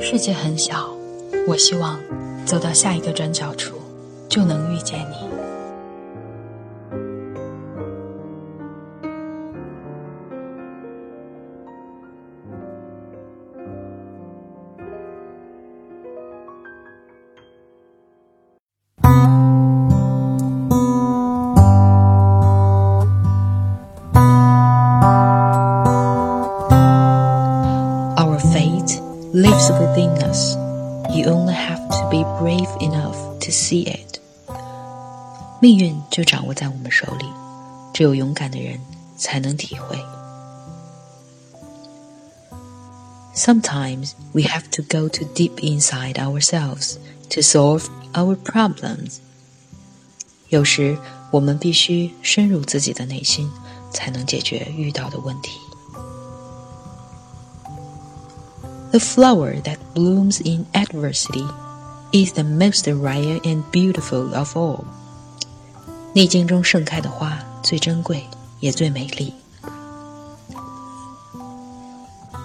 世界很小，我希望走到下一个转角处，就能遇见你。lives within us. You only have to be brave enough to see it. 命运就掌握在我们手里，只有勇敢的人才能体会。Sometimes we have to go too deep inside ourselves to solve our problems. 有时我们必须深入自己的内心，才能解决遇到的问题。 The flower that blooms in adversity is the most rare and beautiful of all. 逆境中盛开的花最珍贵，也最美丽。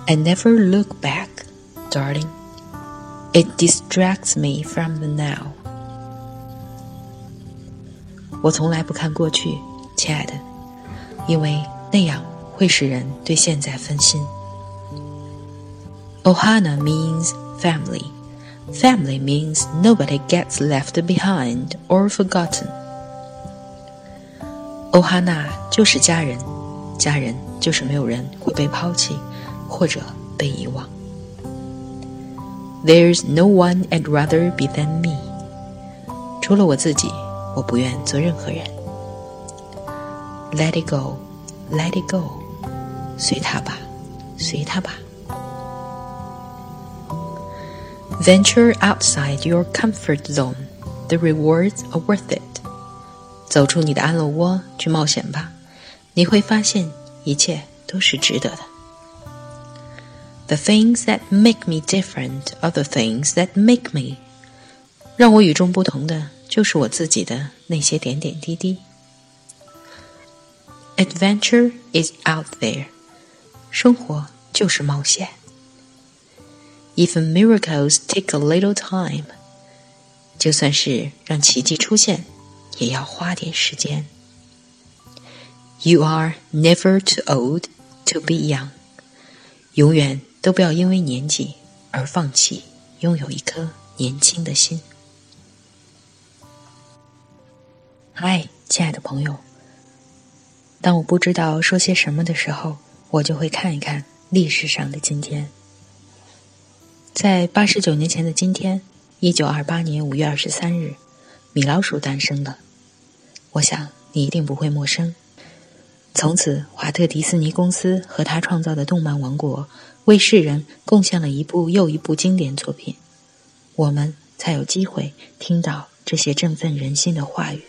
I never look back, darling. It distracts me from the now. 我从来不看过去，亲爱的，因为那样会使人对现在分心。 Ohana means family. Family means nobody gets left behind or forgotten. Ohana 就是家人，家人就是没有人会被抛弃或者被遗忘。There's no one I'd rather be than me. 除了我自己，我不愿做任何人。Let it go, let it go. 随他吧，随他吧。 Venture outside your comfort zone. The rewards are worth it. 走出你的安乐窝，去冒险吧，你会发现一切都是值得的。The things that make me different are the things that make me. 让我与众不同的，就是我自己的那些点点滴滴。Adventure is out there. 生活就是冒险。 Even miracles take a little time. 就算是让奇迹出现，也要花点时间。You are never too old to be young. 永远都不要因为年纪而放弃拥有一颗年轻的心。嗨，亲爱的朋友，当我不知道说些什么的时候，我就会看一看历史上的今天。在八十九年前的今天，一九二八年五月二十三日，米老鼠诞生了。我想你一定不会陌生。从此，华特迪士尼公司和他创造的动漫王国为世人贡献了一部又一部经典作品，我们才有机会听到这些振奋人心的话语。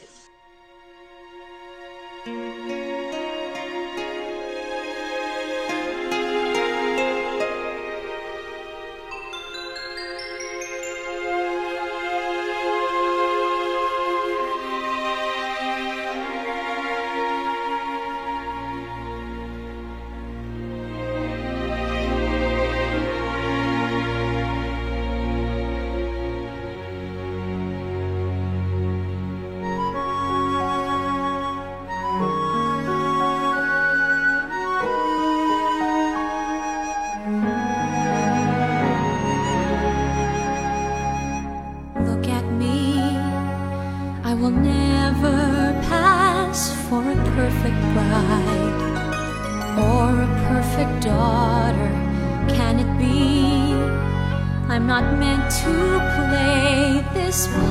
Perfect daughter can it be? I'm not meant to play this part.